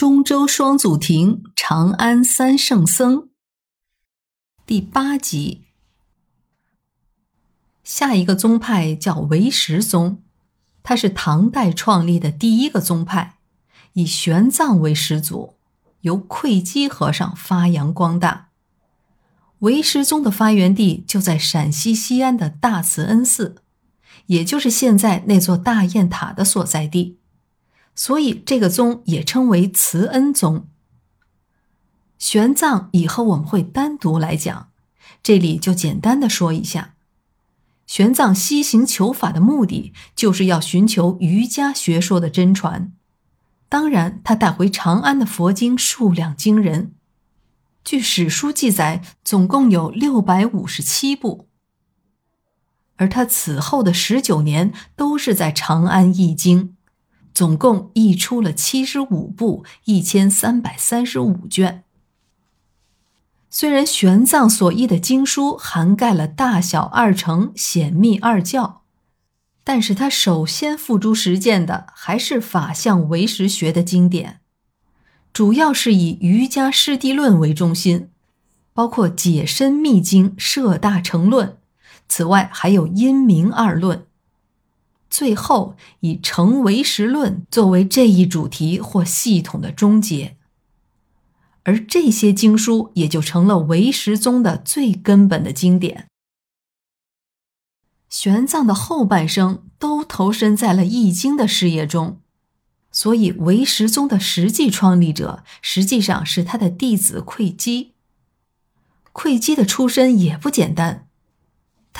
中州双祖庭，长安三圣僧。第八集，下一个宗派叫唯识宗，它是唐代创立的第一个宗派，以玄奘为始祖，由慧基和尚发扬光大。唯识宗的发源地就在陕西西安的大慈恩寺，也就是现在那座大雁塔的所在地。所以，这个宗也称为慈恩宗。玄奘以后我们会单独来讲，这里就简单的说一下。玄奘西行求法的目的，就是要寻求瑜伽学说的真传。当然，他带回长安的佛经数量惊人，据史书记载，总共有六百五十七部。而他此后的十九年，都是在长安译经。总共译出了七十五部，一千三百三十五卷。虽然玄奘所译的经书涵盖了大小二乘、显密二教，但是他首先付诸实践的还是法相唯识学的经典，主要是以瑜伽师地论为中心，包括解深密经、摄大乘论，此外还有阴明二论。最后以成唯识论作为这一主题或系统的终结，而这些经书也就成了唯识宗的最根本的经典。玄奘的后半生都投身在了易经的事业中，所以唯识宗的实际创立者实际上是他的弟子慧基。慧基的出身也不简单。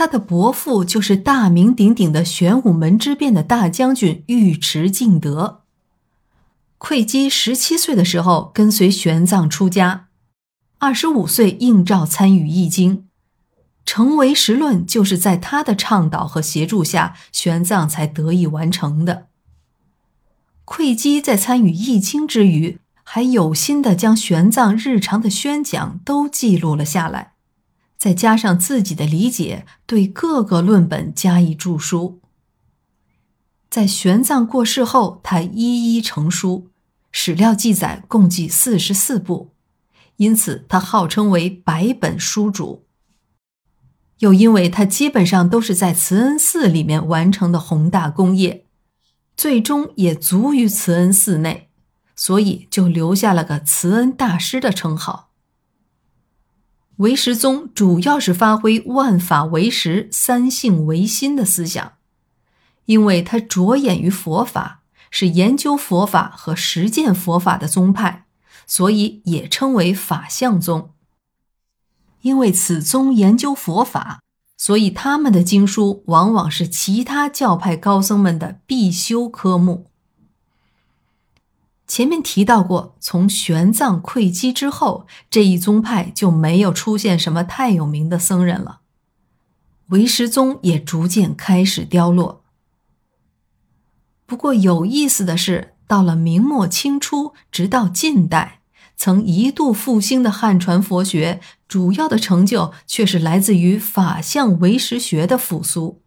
他的伯父就是大名鼎鼎的玄武门之变的大将军尉迟敬德。慧基十七岁的时候跟随玄奘出家，二十五岁应召参与译经，成唯识论就是在他的倡导和协助下，玄奘才得以完成的。慧基在参与译经之余，还有心的将玄奘日常的宣讲都记录了下来。再加上自己的理解，对各个论本加以注疏。在玄奘过世后，他一一成书，史料记载共计四十四部，因此他号称为百本书主。又因为他基本上都是在慈恩寺里面完成的宏大功业，最终也卒于慈恩寺内，所以就留下了个慈恩大师的称号。唯识宗主要是发挥万法唯识、三性唯心的思想，因为他着眼于佛法，是研究佛法和实践佛法的宗派，所以也称为法相宗。因为此宗研究佛法，所以他们的经书往往是其他教派高僧们的必修科目。前面提到过，从玄奘、溃基之后，这一宗派就没有出现什么太有名的僧人了，唯识宗也逐渐开始凋落。不过有意思的是，到了明末清初，直到近代，曾一度复兴的汉传佛学，主要的成就却是来自于法相唯识学的复苏。